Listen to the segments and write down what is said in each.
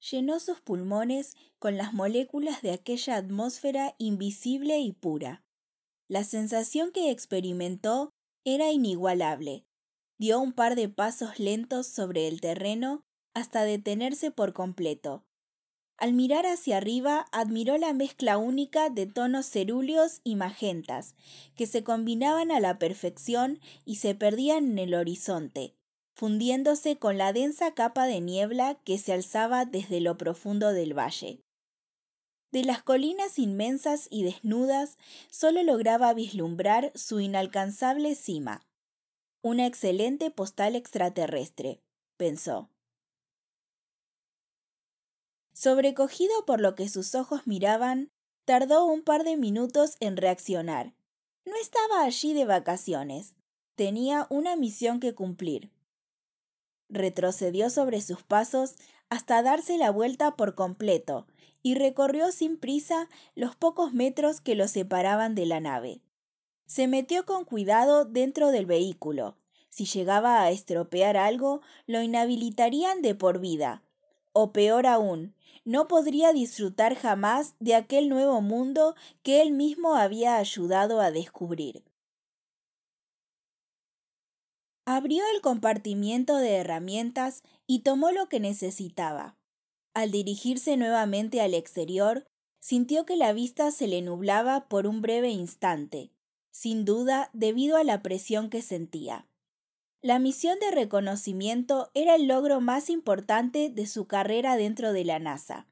llenó sus pulmones con las moléculas de aquella atmósfera invisible y pura. La sensación que experimentó era inigualable. Dio un par de pasos lentos sobre el terreno hasta detenerse por completo. Al mirar hacia arriba, admiró la mezcla única de tonos cerúleos y magentas, que se combinaban a la perfección y se perdían en el horizonte, fundiéndose con la densa capa de niebla que se alzaba desde lo profundo del valle. De las colinas inmensas y desnudas solo lograba vislumbrar su inalcanzable cima. Una excelente postal extraterrestre, pensó. Sobrecogido por lo que sus ojos miraban, tardó un par de minutos en reaccionar. No estaba allí de vacaciones. Tenía una misión que cumplir. Retrocedió sobre sus pasos hasta darse la vuelta por completo y recorrió sin prisa los pocos metros que lo separaban de la nave. Se metió con cuidado dentro del vehículo. Si llegaba a estropear algo, lo inhabilitarían de por vida. O peor aún, no podría disfrutar jamás de aquel nuevo mundo que él mismo había ayudado a descubrir. Abrió el compartimiento de herramientas y tomó lo que necesitaba. Al dirigirse nuevamente al exterior, sintió que la vista se le nublaba por un breve instante, sin duda debido a la presión que sentía. La misión de reconocimiento era el logro más importante de su carrera dentro de la NASA.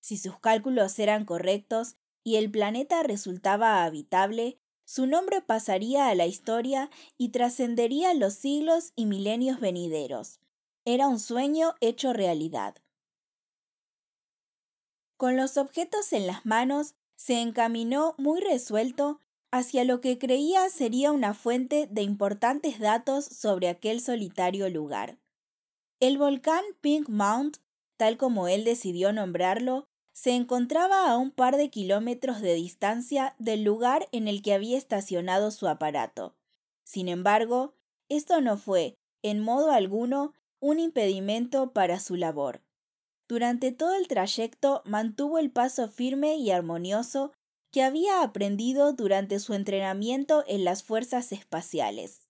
Si sus cálculos eran correctos y el planeta resultaba habitable, su nombre pasaría a la historia y trascendería los siglos y milenios venideros. Era un sueño hecho realidad. Con los objetos en las manos, se encaminó muy resuelto hacia lo que creía sería una fuente de importantes datos sobre aquel solitario lugar. El volcán Pink Mount, tal como él decidió nombrarlo, se encontraba a un par de kilómetros de distancia del lugar en el que había estacionado su aparato. Sin embargo, esto no fue, en modo alguno, un impedimento para su labor. Durante todo el trayecto mantuvo el paso firme y armonioso que había aprendido durante su entrenamiento en las fuerzas espaciales.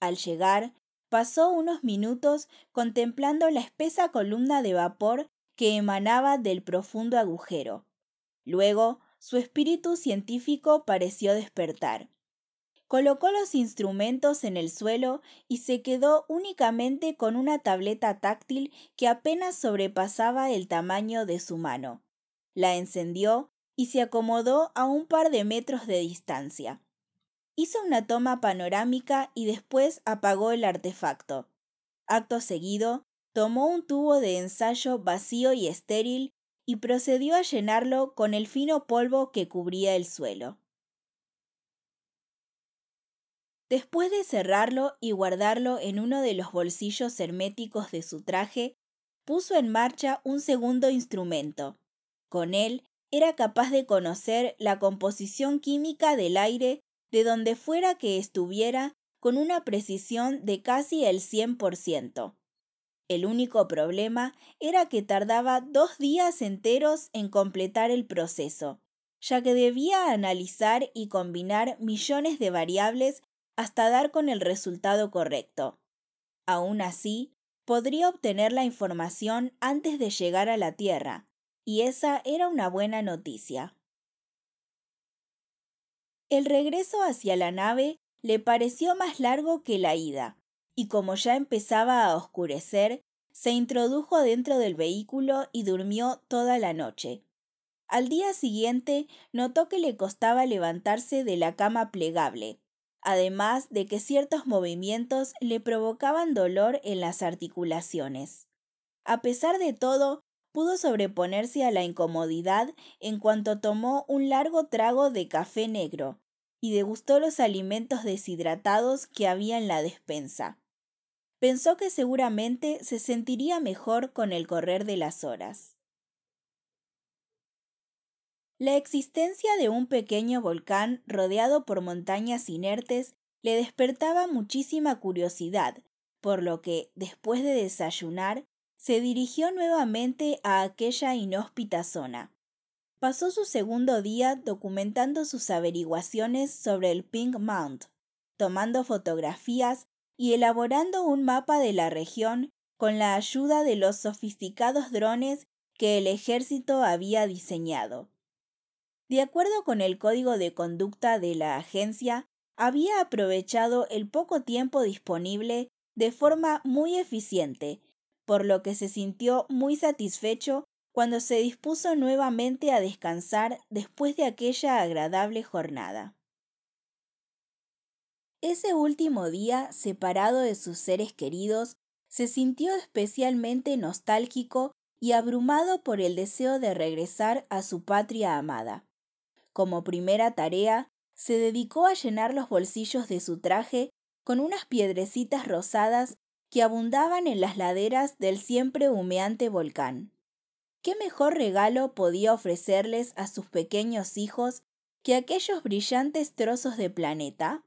Al llegar, pasó unos minutos contemplando la espesa columna de vapor que emanaba del profundo agujero. Luego, su espíritu científico pareció despertar. Colocó los instrumentos en el suelo y se quedó únicamente con una tableta táctil que apenas sobrepasaba el tamaño de su mano la encendió y se acomodó a un par de metros de distancia. Hizo una toma panorámica y después apagó el artefacto. Acto seguido, tomó un tubo de ensayo vacío y estéril y procedió a llenarlo con el fino polvo que cubría el suelo. Después de cerrarlo y guardarlo en uno de los bolsillos herméticos de su traje, puso en marcha un segundo instrumento, con él era capaz de conocer la composición química del aire de donde fuera que estuviera con una precisión de casi el 100%. El único problema era que tardaba dos días enteros en completar el proceso, ya que debía analizar y combinar millones de variables hasta dar con el resultado correcto. Aún así, podría obtener la información antes de llegar a la Tierra, y esa era una buena noticia. El regreso hacia la nave le pareció más largo que la ida, y como ya empezaba a oscurecer, se introdujo dentro del vehículo y durmió toda la noche. Al día siguiente notó que le costaba levantarse de la cama plegable, además de que ciertos movimientos le provocaban dolor en las articulaciones. A pesar de todo, pudo sobreponerse a la incomodidad en cuanto tomó un largo trago de café negro y degustó los alimentos deshidratados que había en la despensa. Pensó que seguramente se sentiría mejor con el correr de las horas. La existencia de un pequeño volcán rodeado por montañas inertes le despertaba muchísima curiosidad, por lo que, después de desayunar, se dirigió nuevamente a aquella inhóspita zona. Pasó su segundo día documentando sus averiguaciones sobre el Pink Mount, tomando fotografías y elaborando un mapa de la región con la ayuda de los sofisticados drones que el ejército había diseñado. De acuerdo con el código de conducta de la agencia, había aprovechado el poco tiempo disponible de forma muy eficiente, por lo que se sintió muy satisfecho cuando se dispuso nuevamente a descansar después de aquella agradable jornada. Ese último día, separado de sus seres queridos, se sintió especialmente nostálgico y abrumado por el deseo de regresar a su patria amada. Como primera tarea, se dedicó a llenar los bolsillos de su traje con unas piedrecitas rosadas que abundaban en las laderas del siempre humeante volcán. ¿Qué mejor regalo podía ofrecerles a sus pequeños hijos que aquellos brillantes trozos de planeta?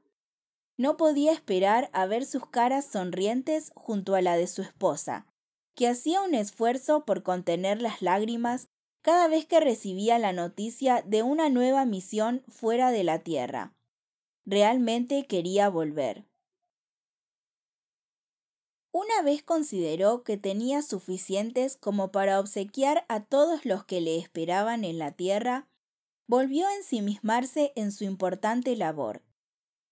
No podía esperar a ver sus caras sonrientes junto a la de su esposa, que hacía un esfuerzo por contener las lágrimas cada vez que recibía la noticia de una nueva misión fuera de la Tierra. Realmente quería volver. Una vez consideró que tenía suficientes como para obsequiar a todos los que le esperaban en la Tierra, volvió a ensimismarse en su importante labor.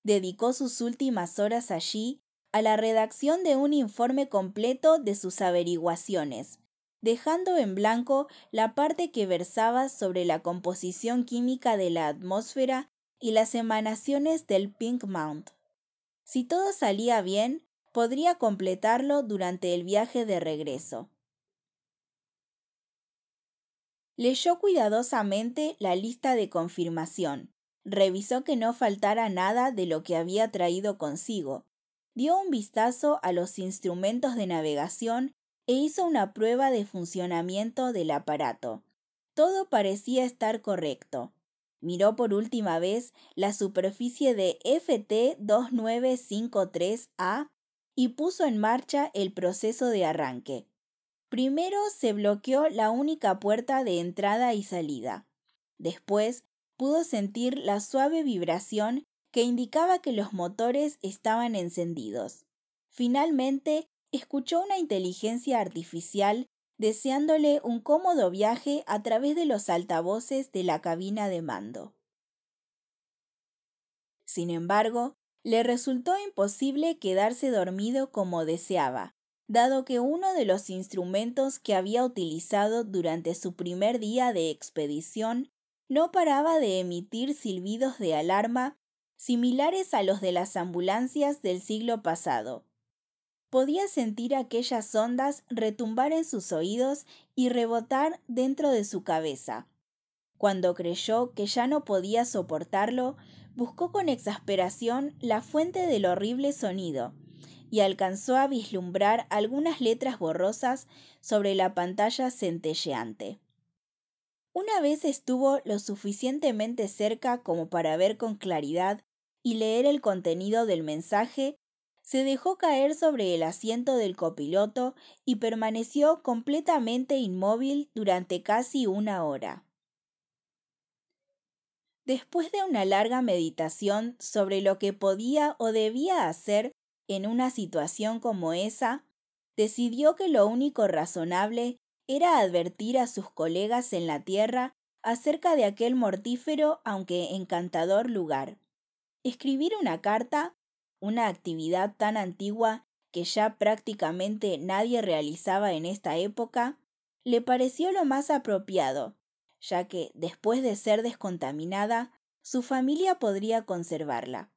Dedicó sus últimas horas allí a la redacción de un informe completo de sus averiguaciones, dejando en blanco la parte que versaba sobre la composición química de la atmósfera y las emanaciones del Pink Mount. Si todo salía bien, podría completarlo durante el viaje de regreso. Leyó cuidadosamente la lista de confirmación, revisó que no faltara nada de lo que había traído consigo, dio un vistazo a los instrumentos de navegación e hizo una prueba de funcionamiento del aparato. Todo parecía estar correcto. Miró por última vez la superficie de FT2953A y puso en marcha el proceso de arranque. Primero se bloqueó la única puerta de entrada y salida. Después pudo sentir la suave vibración que indicaba que los motores estaban encendidos. Finalmente, escuchó una inteligencia artificial deseándole un cómodo viaje a través de los altavoces de la cabina de mando. Sin embargo, le resultó imposible quedarse dormido como deseaba, dado que uno de los instrumentos que había utilizado durante su primer día de expedición no paraba de emitir silbidos de alarma similares a los de las ambulancias del siglo pasado. Podía sentir aquellas ondas retumbar en sus oídos y rebotar dentro de su cabeza. Cuando creyó que ya no podía soportarlo, buscó con exasperación la fuente del horrible sonido y alcanzó a vislumbrar algunas letras borrosas sobre la pantalla centelleante. Una vez estuvo lo suficientemente cerca como para ver con claridad y leer el contenido del mensaje, se dejó caer sobre el asiento del copiloto y permaneció completamente inmóvil durante casi una hora. Después de una larga meditación sobre lo que podía o debía hacer en una situación como esa, decidió que lo único razonable era advertir a sus colegas en la tierra acerca de aquel mortífero aunque encantador lugar. Escribir una carta, una actividad tan antigua que ya prácticamente nadie realizaba en esta época, le pareció lo más apropiado, ya que, después de ser descontaminada, su familia podría conservarla.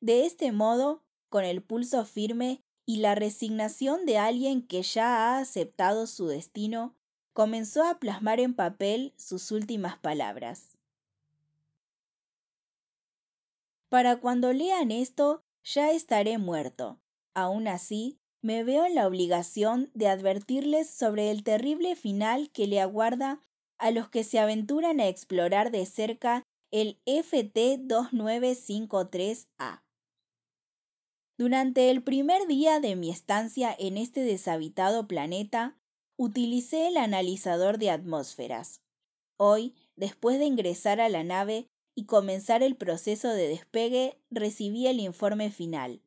De este modo, con el pulso firme y la resignación de alguien que ya ha aceptado su destino, comenzó a plasmar en papel sus últimas palabras. Para cuando lean esto, ya estaré muerto. Aún así, me veo en la obligación de advertirles sobre el terrible final que le aguarda a los que se aventuran a explorar de cerca el FT2953A. Durante el primer día de mi estancia en este deshabitado planeta, utilicé el analizador de atmósferas. Hoy, después de ingresar a la nave y comenzar el proceso de despegue, recibí el informe final.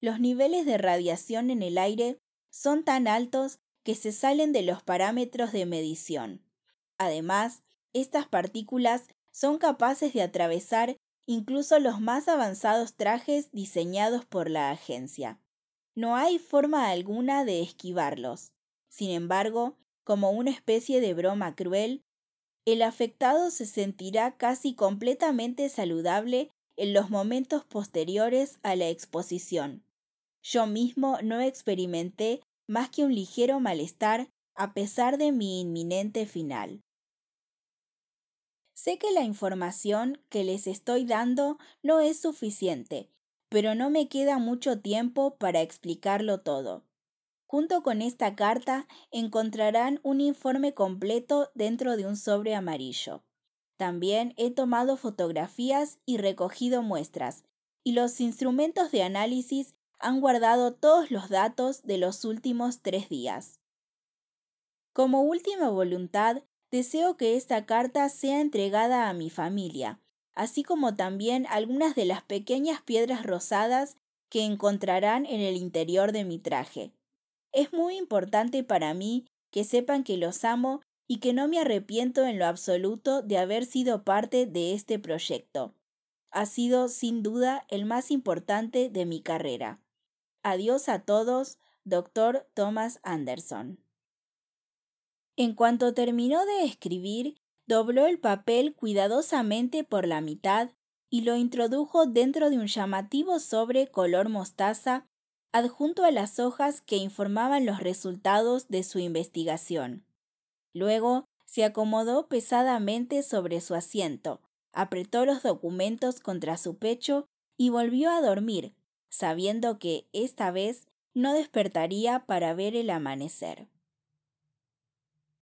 Los niveles de radiación en el aire son tan altos que se salen de los parámetros de medición. Además, estas partículas son capaces de atravesar incluso los más avanzados trajes diseñados por la agencia. No hay forma alguna de esquivarlos. Sin embargo, como una especie de broma cruel, el afectado se sentirá casi completamente saludable en los momentos posteriores a la exposición. Yo mismo no experimenté más que un ligero malestar a pesar de mi inminente final. Sé que la información que les estoy dando no es suficiente, pero no me queda mucho tiempo para explicarlo todo. Junto con esta carta encontrarán un informe completo dentro de un sobre amarillo. También he tomado fotografías y recogido muestras, y los instrumentos de análisis han guardado todos los datos de los últimos tres días. Como última voluntad, deseo que esta carta sea entregada a mi familia, así como también algunas de las pequeñas piedras rosadas que encontrarán en el interior de mi traje. Es muy importante para mí que sepan que los amo y que no me arrepiento en lo absoluto de haber sido parte de este proyecto. Ha sido sin duda el más importante de mi carrera. Adiós a todos, Dr. Thomas Anderson. En cuanto terminó de escribir, dobló el papel cuidadosamente por la mitad y lo introdujo dentro de un llamativo sobre color mostaza adjunto a las hojas que informaban los resultados de su investigación. Luego se acomodó pesadamente sobre su asiento, apretó los documentos contra su pecho y volvió a dormir, sabiendo que esta vez no despertaría para ver el amanecer.